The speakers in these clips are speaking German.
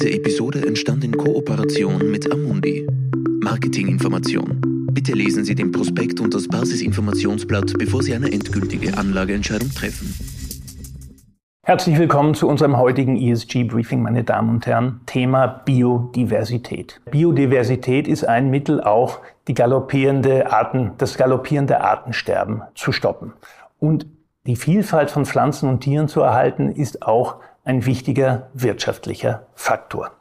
Diese Episode entstand in Kooperation mit Amundi. Marketinginformation. Bitte lesen Sie den Prospekt und das Basisinformationsblatt, bevor Sie eine endgültige Anlageentscheidung treffen. Herzlich willkommen zu unserem heutigen ESG-Briefing, meine Damen und Herren. Thema Biodiversität. Biodiversität ist ein Mittel, auch die galoppierende Arten, das galoppierende Artensterben zu stoppen. Und die Vielfalt von Pflanzen und Tieren zu erhalten, ist auch ein wichtiger wirtschaftlicher Faktor.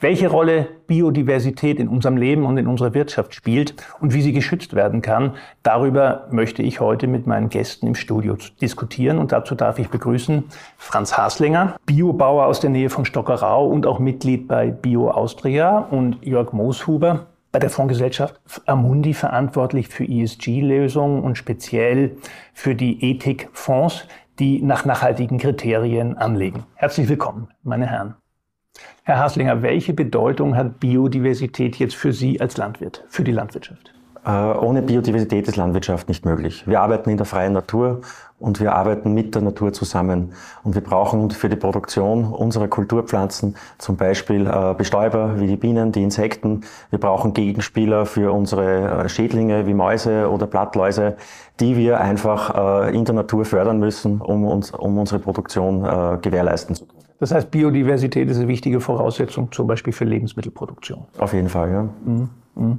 Welche Rolle Biodiversität in unserem Leben und in unserer Wirtschaft spielt und wie sie geschützt werden kann, darüber möchte ich heute mit meinen Gästen im Studio diskutieren. Und dazu darf ich begrüßen Franz Haslinger, Biobauer aus der Nähe von Stockerau und auch Mitglied bei Bio Austria und Jörg Mooshuber, bei der Fondsgesellschaft Amundi verantwortlich für ESG-Lösungen und speziell für die Ethikfonds, die nach nachhaltigen Kriterien anlegen. Herzlich willkommen, meine Herren. Herr Haslinger, welche Bedeutung hat Biodiversität jetzt für Sie als Landwirt, für die Landwirtschaft? Äh, ohne Biodiversität ist Landwirtschaft nicht möglich. Wir arbeiten in der freien Natur und wir arbeiten mit der Natur zusammen. Und wir brauchen für die Produktion unserer Kulturpflanzen zum Beispiel äh, Bestäuber wie die Bienen, die Insekten. Wir brauchen Gegenspieler für unsere äh, Schädlinge wie Mäuse oder Blattläuse, die wir einfach in der Natur fördern müssen, um, uns, um unsere Produktion gewährleisten zu können. Das heißt, Biodiversität ist eine wichtige Voraussetzung zum Beispiel für Lebensmittelproduktion. Auf jeden Fall, ja. Mhm. Mhm.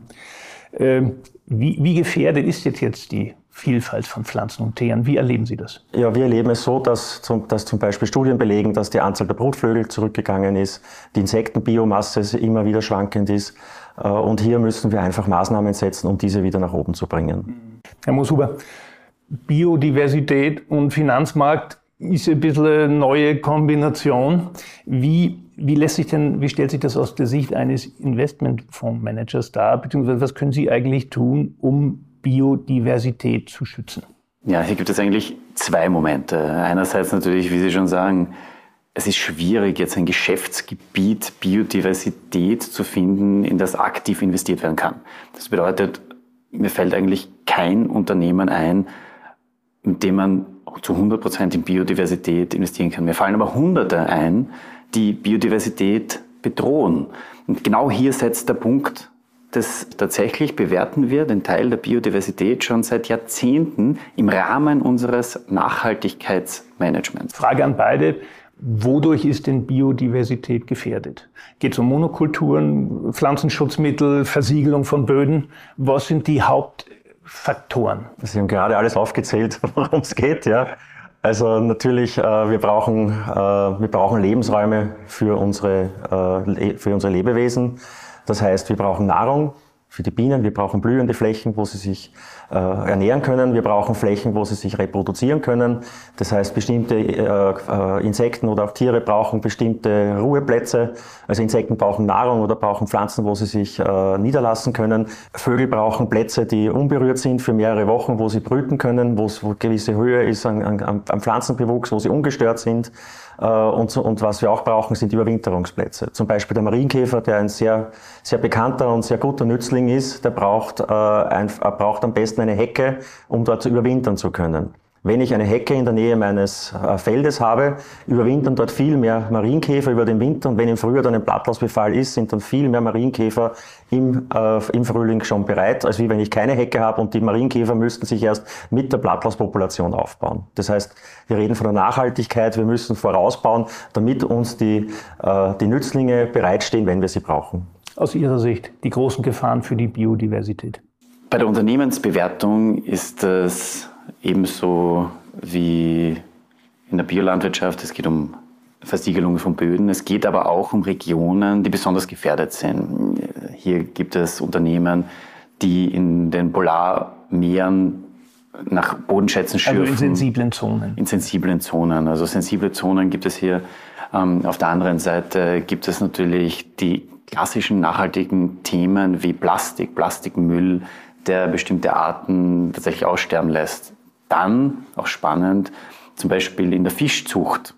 Ähm, wie, wie gefährdet ist jetzt, jetzt die Vielfalt von Pflanzen und Tieren? Wie erleben Sie das? Ja, wir erleben es so, dass zum, dass zum Beispiel Studien belegen, dass die Anzahl der Brutvögel zurückgegangen ist, die Insektenbiomasse immer wieder schwankend ist. Äh, und hier müssen wir einfach Maßnahmen setzen, um diese wieder nach oben zu bringen. Herr Mosuber, Biodiversität und Finanzmarkt ist ein bisschen eine neue Kombination. Wie wie lässt sich denn, wie stellt sich das aus der Sicht eines Investmentfondsmanagers dar? Beziehungsweise was können Sie eigentlich tun, um Biodiversität zu schützen? Ja, hier gibt es eigentlich zwei Momente. Einerseits natürlich, wie Sie schon sagen, es ist schwierig, jetzt ein Geschäftsgebiet Biodiversität zu finden, in das aktiv investiert werden kann. Das bedeutet, mir fällt eigentlich kein Unternehmen ein, in dem man zu 100 Prozent in Biodiversität investieren kann. Mir fallen aber Hunderte ein, die Biodiversität bedrohen. Und genau hier setzt der Punkt, dass tatsächlich bewerten wir den Teil der Biodiversität schon seit Jahrzehnten im Rahmen unseres Nachhaltigkeitsmanagements. Frage an beide. Wodurch ist denn Biodiversität gefährdet? Geht es um Monokulturen, Pflanzenschutzmittel, Versiegelung von Böden? Was sind die Hauptfaktoren? Sie haben gerade alles aufgezählt, worum es geht. Ja. Also natürlich, äh, wir, brauchen, äh, wir brauchen Lebensräume für unsere, äh, für unsere Lebewesen. Das heißt, wir brauchen Nahrung, für die Bienen. Wir brauchen blühende Flächen, wo sie sich äh, ernähren können. Wir brauchen Flächen, wo sie sich reproduzieren können. Das heißt, bestimmte äh, äh, Insekten oder auch Tiere brauchen bestimmte Ruheplätze. Also Insekten brauchen Nahrung oder brauchen Pflanzen, wo sie sich äh, niederlassen können. Vögel brauchen Plätze, die unberührt sind für mehrere Wochen, wo sie brüten können, wo es gewisse Höhe ist an Pflanzenbewuchs, wo sie ungestört sind. Äh, und, und was wir auch brauchen, sind Überwinterungsplätze. Zum Beispiel der Marienkäfer, der ein sehr, sehr bekannter und sehr guter Nützling ist, der braucht, äh, ein, braucht am besten eine Hecke, um dort zu überwintern zu können. Wenn ich eine Hecke in der Nähe meines äh, Feldes habe, überwintern dort viel mehr Marienkäfer über den Winter und wenn im Frühjahr dann ein Blattlausbefall ist, sind dann viel mehr Marienkäfer im, äh, im Frühling schon bereit, als wie wenn ich keine Hecke habe und die Marienkäfer müssten sich erst mit der Blattlauspopulation aufbauen. Das heißt, wir reden von der Nachhaltigkeit, wir müssen vorausbauen, damit uns die, äh, die Nützlinge bereitstehen, wenn wir sie brauchen. Aus Ihrer Sicht die großen Gefahren für die Biodiversität? Bei der Unternehmensbewertung ist es ebenso wie in der Biolandwirtschaft. Es geht um Versiegelung von Böden. Es geht aber auch um Regionen, die besonders gefährdet sind. Hier gibt es Unternehmen, die in den Polarmeeren nach Bodenschätzen schürfen. Also in sensiblen Zonen. In sensiblen Zonen. Also sensible Zonen gibt es hier. Ähm, auf der anderen Seite gibt es natürlich die klassischen nachhaltigen Themen wie Plastik, Plastikmüll, der bestimmte Arten tatsächlich aussterben lässt. Dann, auch spannend, zum Beispiel in der Fischzucht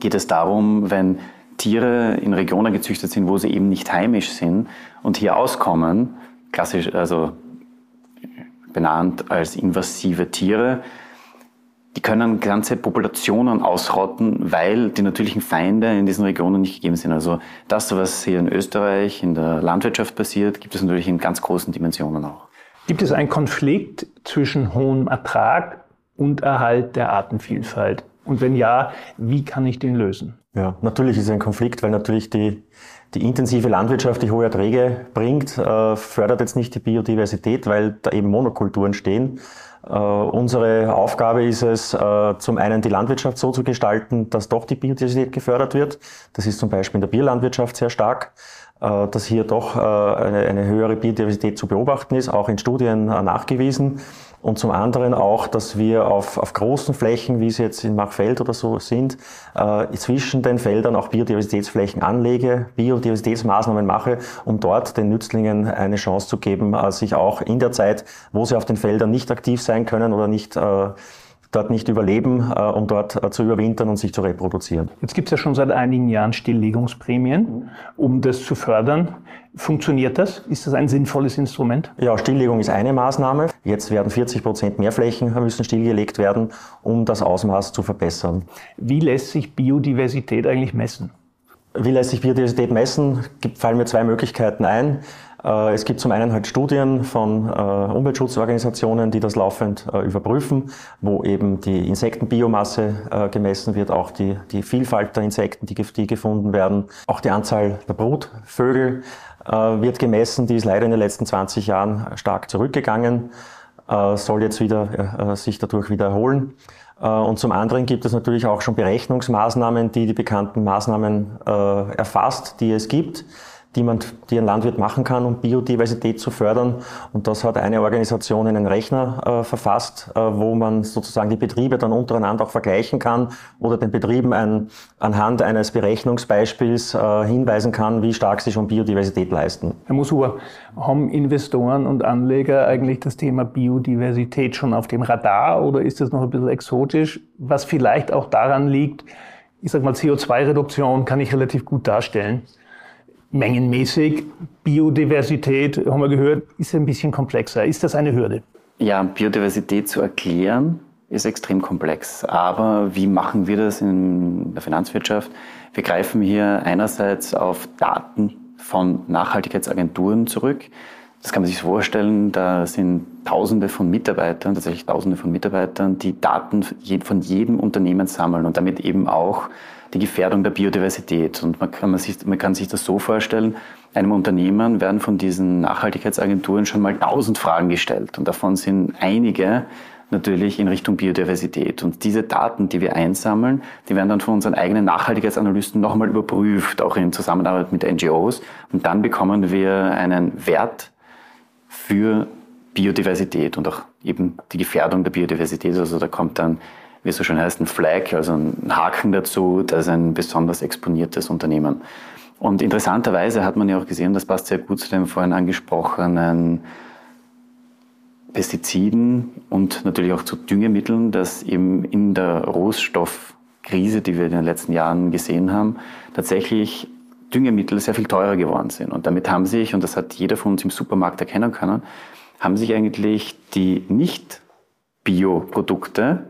geht es darum, wenn Tiere in Regionen gezüchtet sind, wo sie eben nicht heimisch sind und hier auskommen, klassisch, also benannt als invasive Tiere, die können ganze Populationen ausrotten, weil die natürlichen Feinde in diesen Regionen nicht gegeben sind. Also das, was hier in Österreich in der Landwirtschaft passiert, gibt es natürlich in ganz großen Dimensionen auch. Gibt es einen Konflikt zwischen hohem Ertrag und Erhalt der Artenvielfalt? Und wenn ja, wie kann ich den lösen? Ja, natürlich ist es ein Konflikt, weil natürlich die, die intensive Landwirtschaft, die hohe Erträge bringt, äh, fördert jetzt nicht die Biodiversität, weil da eben Monokulturen stehen. Äh, unsere Aufgabe ist es, äh, zum einen die Landwirtschaft so zu gestalten, dass doch die Biodiversität gefördert wird. Das ist zum Beispiel in der Bierlandwirtschaft sehr stark, dass hier doch äh, eine, eine höhere Biodiversität zu beobachten ist, auch in Studien äh, nachgewiesen. Und zum anderen auch, dass wir auf, auf großen Flächen, wie sie jetzt in Machfeld oder so sind, äh, zwischen den Feldern auch Biodiversitätsflächen anlege, Biodiversitätsmaßnahmen mache, um dort den Nützlingen eine Chance zu geben, äh, sich auch in der Zeit, wo sie auf den Feldern nicht aktiv sein können oder nicht äh, dort nicht überleben, äh, um dort äh, zu überwintern und sich zu reproduzieren. Jetzt gibt es ja schon seit einigen Jahren Stilllegungsprämien, um das zu fördern. Funktioniert das? Ist das ein sinnvolles Instrument? Ja, Stilllegung ist eine Maßnahme. Jetzt werden 40 Prozent mehr Flächen müssen stillgelegt werden, um das Ausmaß zu verbessern. Wie lässt sich Biodiversität eigentlich messen? Wie lässt sich Biodiversität messen? Fallen mir zwei Möglichkeiten ein. Äh, es gibt zum einen halt Studien von äh, Umweltschutzorganisationen, die das laufend äh, überprüfen, wo eben die Insektenbiomasse gemessen wird, auch die, die Vielfalt der Insekten, die, die gefunden werden. Auch die Anzahl der Brutvögel wird gemessen. Die ist leider in den letzten 20 Jahren stark zurückgegangen, soll jetzt wieder sich dadurch wiederholen. Und zum anderen gibt es natürlich auch schon Berechnungsmaßnahmen, die die bekannten Maßnahmen erfasst, die es gibt die man, die ein Landwirt machen kann, um Biodiversität zu fördern. Und das hat eine Organisation in einen Rechner äh, verfasst, äh, wo man sozusagen die Betriebe dann untereinander auch vergleichen kann oder den Betrieben ein, anhand eines Berechnungsbeispiels äh, hinweisen kann, wie stark sie schon Biodiversität leisten. Herr Mushuber, haben Investoren und Anleger eigentlich das Thema Biodiversität schon auf dem Radar oder ist das noch ein bisschen exotisch, was vielleicht auch daran liegt, ich sage mal, CO2-Reduktion kann ich relativ gut darstellen mengenmäßig. Biodiversität, haben wir gehört, ist ein bisschen komplexer. Ist das eine Hürde? Ja, Biodiversität zu erklären ist extrem komplex. Aber wie machen wir das in der Finanzwirtschaft? Wir greifen hier einerseits auf Daten von Nachhaltigkeitsagenturen zurück. Das kann man sich vorstellen, da sind Tausende von Mitarbeitern, tatsächlich Tausende von Mitarbeitern, die Daten von jedem Unternehmen sammeln und damit eben auch die Gefährdung der Biodiversität. Und man kann, man, sich, man kann sich das so vorstellen, einem Unternehmen werden von diesen Nachhaltigkeitsagenturen schon mal tausend Fragen gestellt. Und davon sind einige natürlich in Richtung Biodiversität. Und diese Daten, die wir einsammeln, die werden dann von unseren eigenen Nachhaltigkeitsanalysten nochmal überprüft, auch in Zusammenarbeit mit NGOs. Und dann bekommen wir einen Wert für Biodiversität und auch eben die Gefährdung der Biodiversität. Also da kommt dann wie es so schön heißt, ein Flag, also ein Haken dazu, das ist ein besonders exponiertes Unternehmen. Und interessanterweise hat man ja auch gesehen, das passt sehr gut zu den vorhin angesprochenen Pestiziden und natürlich auch zu Düngemitteln, dass eben in der Rohstoffkrise, die wir in den letzten Jahren gesehen haben, tatsächlich Düngemittel sehr viel teurer geworden sind. Und damit haben sich, und das hat jeder von uns im Supermarkt erkennen können, haben sich eigentlich die Nicht-Bioprodukte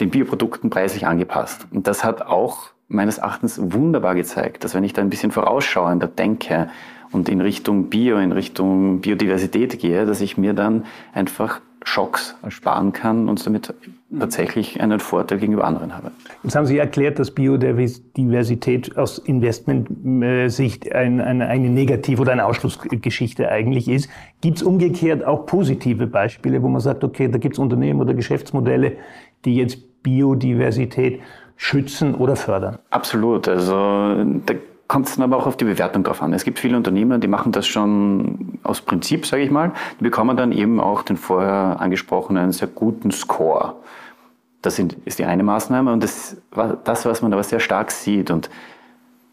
den Bioprodukten preislich angepasst. Und das hat auch meines Erachtens wunderbar gezeigt, dass wenn ich da ein bisschen vorausschauender denke und in Richtung Bio, in Richtung Biodiversität gehe, dass ich mir dann einfach Schocks ersparen kann und damit tatsächlich einen Vorteil gegenüber anderen habe. Jetzt haben Sie erklärt, dass Biodiversität aus Investmentsicht eine, eine, eine Negativ- oder eine Ausschlussgeschichte eigentlich ist. Gibt es umgekehrt auch positive Beispiele, wo man sagt, okay, da gibt es Unternehmen oder Geschäftsmodelle, die jetzt Biodiversität schützen oder fördern? Absolut. Also da kommt es dann aber auch auf die Bewertung drauf an. Es gibt viele Unternehmer, die machen das schon aus Prinzip, sage ich mal. Die bekommen dann eben auch den vorher angesprochenen sehr guten Score. Das ist die eine Maßnahme und das, das, was man aber sehr stark sieht und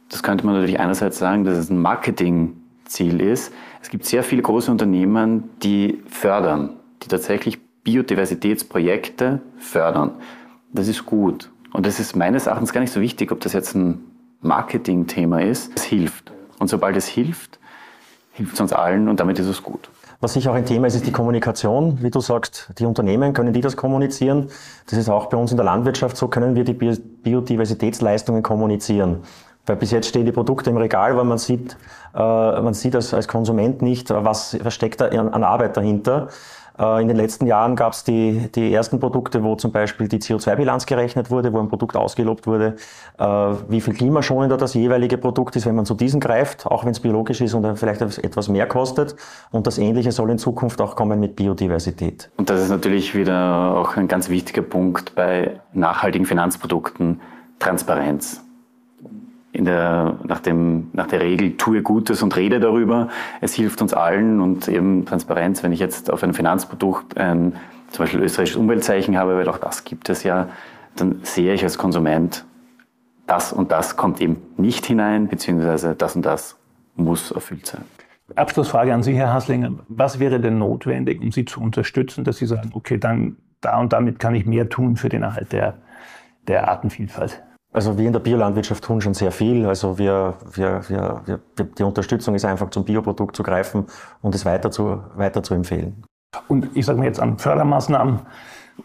das könnte man natürlich einerseits sagen, dass es ein Marketingziel ist. Es gibt sehr viele große Unternehmen, die fördern, die tatsächlich Biodiversitätsprojekte fördern. Das ist gut. Und das ist meines Erachtens gar nicht so wichtig, ob das jetzt ein Marketingthema ist. Es hilft. Und sobald es hilft, hilft es uns allen und damit ist es gut. Was sicher auch ein Thema ist, ist die Kommunikation. Wie du sagst, die Unternehmen, können die das kommunizieren? Das ist auch bei uns in der Landwirtschaft so, können wir die Biodiversitätsleistungen kommunizieren. Weil bis jetzt stehen die Produkte im Regal, weil man sieht, äh, man sieht als, als Konsument nicht, was, was steckt da an Arbeit dahinter. Äh, in den letzten Jahren gab es die, die ersten Produkte, wo zum Beispiel die CO2-Bilanz gerechnet wurde, wo ein Produkt ausgelobt wurde, äh, wie viel klimaschonender das jeweilige Produkt ist, wenn man zu diesen greift, auch wenn es biologisch ist und dann vielleicht etwas mehr kostet. Und das Ähnliche soll in Zukunft auch kommen mit Biodiversität. Und das ist natürlich wieder auch ein ganz wichtiger Punkt bei nachhaltigen Finanzprodukten, Transparenz in der, nach, dem, nach der Regel tue Gutes und rede darüber. Es hilft uns allen und eben Transparenz, wenn ich jetzt auf ein Finanzprodukt ein zum Beispiel österreichisches Umweltzeichen habe, weil auch das gibt es ja, dann sehe ich als Konsument, das und das kommt eben nicht hinein, beziehungsweise das und das muss erfüllt sein. Abschlussfrage an Sie, Herr Haslinger. Was wäre denn notwendig, um Sie zu unterstützen, dass Sie sagen, okay, dann da und damit kann ich mehr tun für den Erhalt der, der Artenvielfalt? Also wir in der Biolandwirtschaft tun schon sehr viel. Also wir, wir, wir, wir, die Unterstützung ist einfach zum Bioprodukt zu greifen und es weiter zu, weiter zu empfehlen. Und ich sage mir jetzt an Fördermaßnahmen,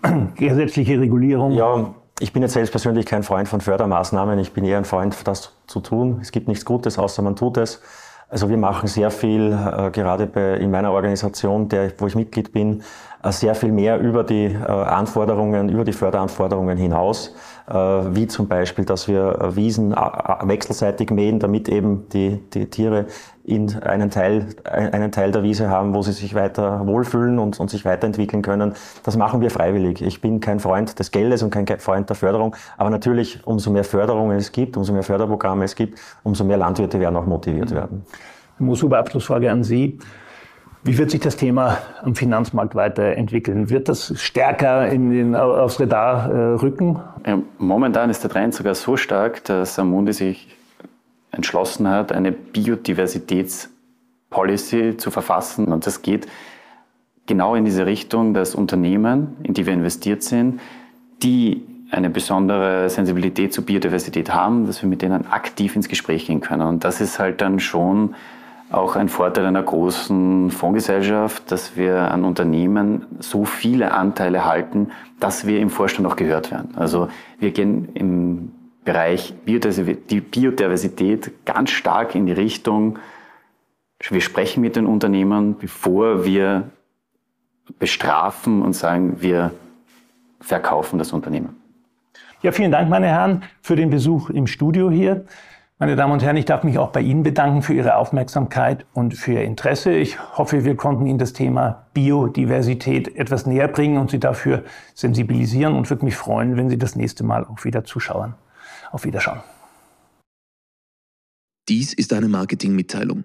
gesetzliche Regulierung. Ja, ich bin jetzt selbst persönlich kein Freund von Fördermaßnahmen. Ich bin eher ein Freund, das zu tun. Es gibt nichts Gutes, außer man tut es. Also wir machen sehr viel, äh, gerade bei, in meiner Organisation, der, wo ich Mitglied bin, äh, sehr viel mehr über die äh, Anforderungen, über die Förderanforderungen hinaus, wie zum Beispiel, dass wir Wiesen wechselseitig mähen, damit eben die, die Tiere in einen Teil, einen Teil der Wiese haben, wo sie sich weiter wohlfühlen und, und sich weiterentwickeln können. Das machen wir freiwillig. Ich bin kein Freund des Geldes und kein Freund der Förderung, aber natürlich, umso mehr Förderungen es gibt, umso mehr Förderprogramme es gibt, umso mehr Landwirte werden auch motiviert werden. Super Abschlussfrage an Sie. Wie wird sich das Thema am Finanzmarkt weiterentwickeln? Wird das stärker in den, aufs Radar äh, rücken? Momentan ist der Trend sogar so stark, dass Amundi sich entschlossen hat, eine Biodiversitätspolicy zu verfassen. Und das geht genau in diese Richtung, dass Unternehmen, in die wir investiert sind, die eine besondere Sensibilität zur Biodiversität haben, dass wir mit denen aktiv ins Gespräch gehen können. Und das ist halt dann schon auch ein Vorteil einer großen Fondsgesellschaft, dass wir an Unternehmen so viele Anteile halten, dass wir im Vorstand auch gehört werden. Also wir gehen im Bereich Biodiversität ganz stark in die Richtung, wir sprechen mit den Unternehmen, bevor wir bestrafen und sagen, wir verkaufen das Unternehmen. Ja, vielen Dank, meine Herren, für den Besuch im Studio hier. Meine Damen und Herren, ich darf mich auch bei Ihnen bedanken für Ihre Aufmerksamkeit und für Ihr Interesse. Ich hoffe, wir konnten Ihnen das Thema Biodiversität etwas näher bringen und Sie dafür sensibilisieren und würde mich freuen, wenn Sie das nächste Mal auch wieder zuschauen. Auf Wiederschauen. Dies ist eine Marketingmitteilung.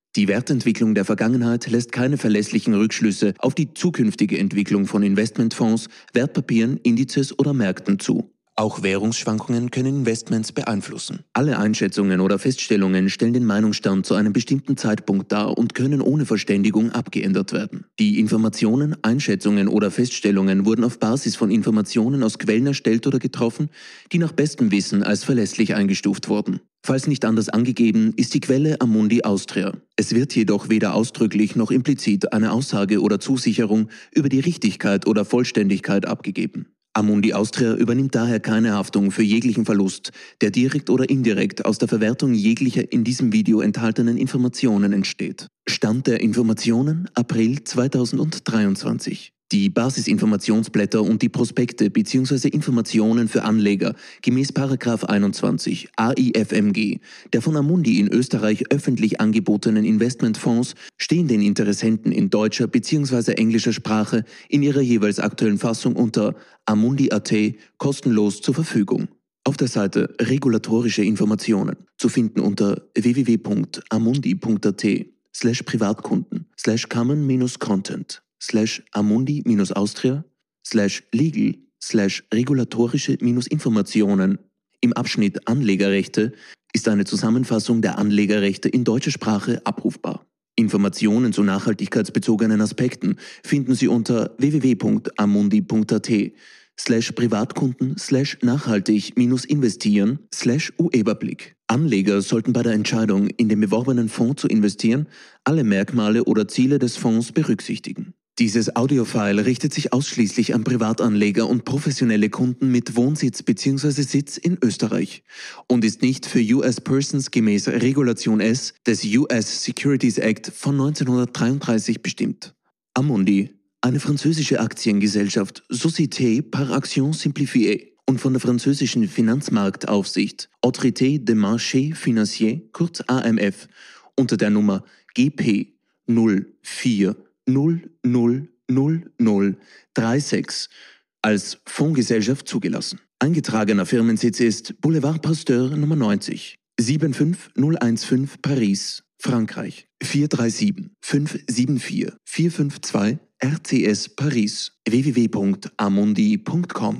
Die Wertentwicklung der Vergangenheit lässt keine verlässlichen Rückschlüsse auf die zukünftige Entwicklung von Investmentfonds, Wertpapieren, Indizes oder Märkten zu. Auch Währungsschwankungen können Investments beeinflussen. Alle Einschätzungen oder Feststellungen stellen den Meinungsstand zu einem bestimmten Zeitpunkt dar und können ohne Verständigung abgeändert werden. Die Informationen, Einschätzungen oder Feststellungen wurden auf Basis von Informationen aus Quellen erstellt oder getroffen, die nach bestem Wissen als verlässlich eingestuft wurden. Falls nicht anders angegeben, ist die Quelle Amundi Austria. Es wird jedoch weder ausdrücklich noch implizit eine Aussage oder Zusicherung über die Richtigkeit oder Vollständigkeit abgegeben. Amundi Austria übernimmt daher keine Haftung für jeglichen Verlust, der direkt oder indirekt aus der Verwertung jeglicher in diesem Video enthaltenen Informationen entsteht. Stand der Informationen April 2023. Die Basisinformationsblätter und die Prospekte bzw. Informationen für Anleger gemäß 21 AIFMG der von Amundi in Österreich öffentlich angebotenen Investmentfonds stehen den Interessenten in deutscher bzw. englischer Sprache in ihrer jeweils aktuellen Fassung unter Amundi.at kostenlos zur Verfügung. Auf der Seite Regulatorische Informationen zu finden unter www.amundi.at slash Privatkunden slash common-content slash amundi-austria slash legal slash regulatorische Informationen im Abschnitt Anlegerrechte ist eine Zusammenfassung der Anlegerrechte in deutscher Sprache abrufbar. Informationen zu nachhaltigkeitsbezogenen Aspekten finden Sie unter www.amundi.at slash Privatkunden slash nachhaltig minus investieren slash UEberblick. Anleger sollten bei der Entscheidung, in den beworbenen Fonds zu investieren, alle Merkmale oder Ziele des Fonds berücksichtigen. Dieses Audiofile richtet sich ausschließlich an Privatanleger und professionelle Kunden mit Wohnsitz bzw. Sitz in Österreich und ist nicht für US Persons gemäß Regulation S des US Securities Act von 1933 bestimmt. Amundi, eine französische Aktiengesellschaft Société par Action Simplifiée und von der französischen Finanzmarktaufsicht Autorité des Marchés Financiers, kurz AMF, unter der Nummer GP 04 000036 als Fondsgesellschaft zugelassen. Eingetragener Firmensitz ist Boulevard Pasteur Nummer 90, 75015 Paris, Frankreich 437 574 452 RCS Paris www.amundi.com